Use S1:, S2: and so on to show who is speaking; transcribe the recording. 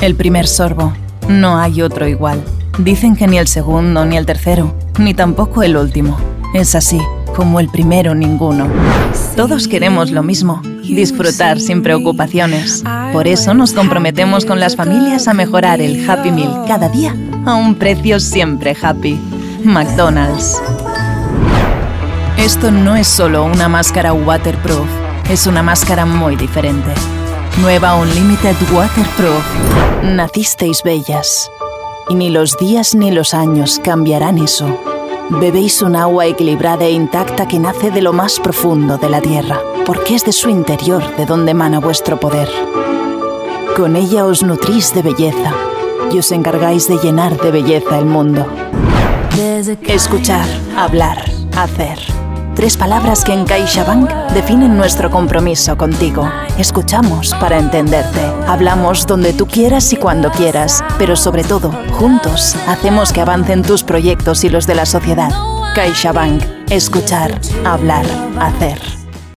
S1: El primer sorbo. No hay otro igual. Dicen que ni el segundo, ni el tercero, ni tampoco el último. Es así, como el primero ninguno. Todos queremos lo mismo, disfrutar sin preocupaciones. Por eso nos comprometemos con las familias a mejorar el Happy Meal cada día a un precio siempre happy. McDonald's. Esto no es solo una máscara waterproof, es una máscara muy diferente. Nueva Unlimited Waterproof. Nacisteis bellas. Y ni los días ni los años cambiarán eso. Bebéis un agua equilibrada e intacta que nace de lo más profundo de la tierra, porque es de su interior de donde emana vuestro poder. Con ella os nutrís de belleza y os encargáis de llenar de belleza el mundo. Escuchar, hablar, hacer. Tres palabras que en CaixaBank definen nuestro compromiso contigo. Escuchamos para entenderte. Hablamos donde tú quieras y cuando quieras, pero sobre todo, juntos, hacemos que avancen tus proyectos y los de la sociedad. CaixaBank. Escuchar, hablar, hacer.